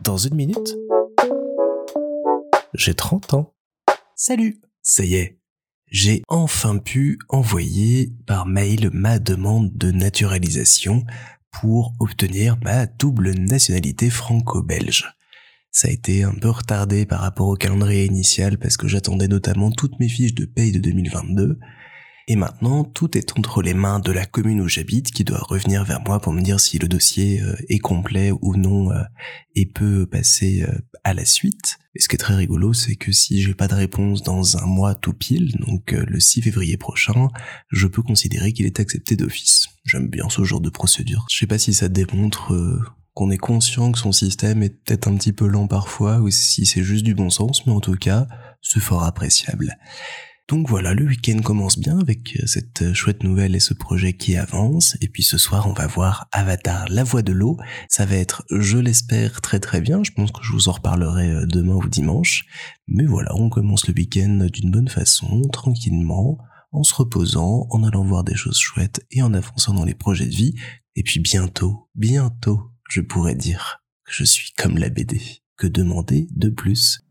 Dans une minute, j'ai 30 ans. Salut Ça y est, j'ai enfin pu envoyer par mail ma demande de naturalisation pour obtenir ma double nationalité franco-belge. Ça a été un peu retardé par rapport au calendrier initial parce que j'attendais notamment toutes mes fiches de paye de 2022 et maintenant, tout est entre les mains de la commune où j'habite qui doit revenir vers moi pour me dire si le dossier euh, est complet ou non euh, et peut passer euh, à la suite. Et ce qui est très rigolo, c'est que si j'ai pas de réponse dans un mois tout pile, donc le 6 février prochain, je peux considérer qu'il est accepté d'office. J'aime bien ce genre de procédure. Je sais pas si ça démontre qu'on est conscient que son système est peut-être un petit peu lent parfois, ou si c'est juste du bon sens, mais en tout cas, c'est fort appréciable. Donc voilà, le week-end commence bien avec euh, cette euh, chouette nouvelle et ce projet qui avance. Et puis ce soir, on va voir Avatar, la voix de l'eau. Ça va être, je l'espère, très très bien. Je pense que je vous en reparlerai euh, demain ou dimanche. Mais voilà, on commence le week-end d'une bonne façon, tranquillement, en se reposant, en allant voir des choses chouettes et en avançant dans les projets de vie. Et puis bientôt, bientôt, je pourrais dire que je suis comme la BD. Que demander de plus?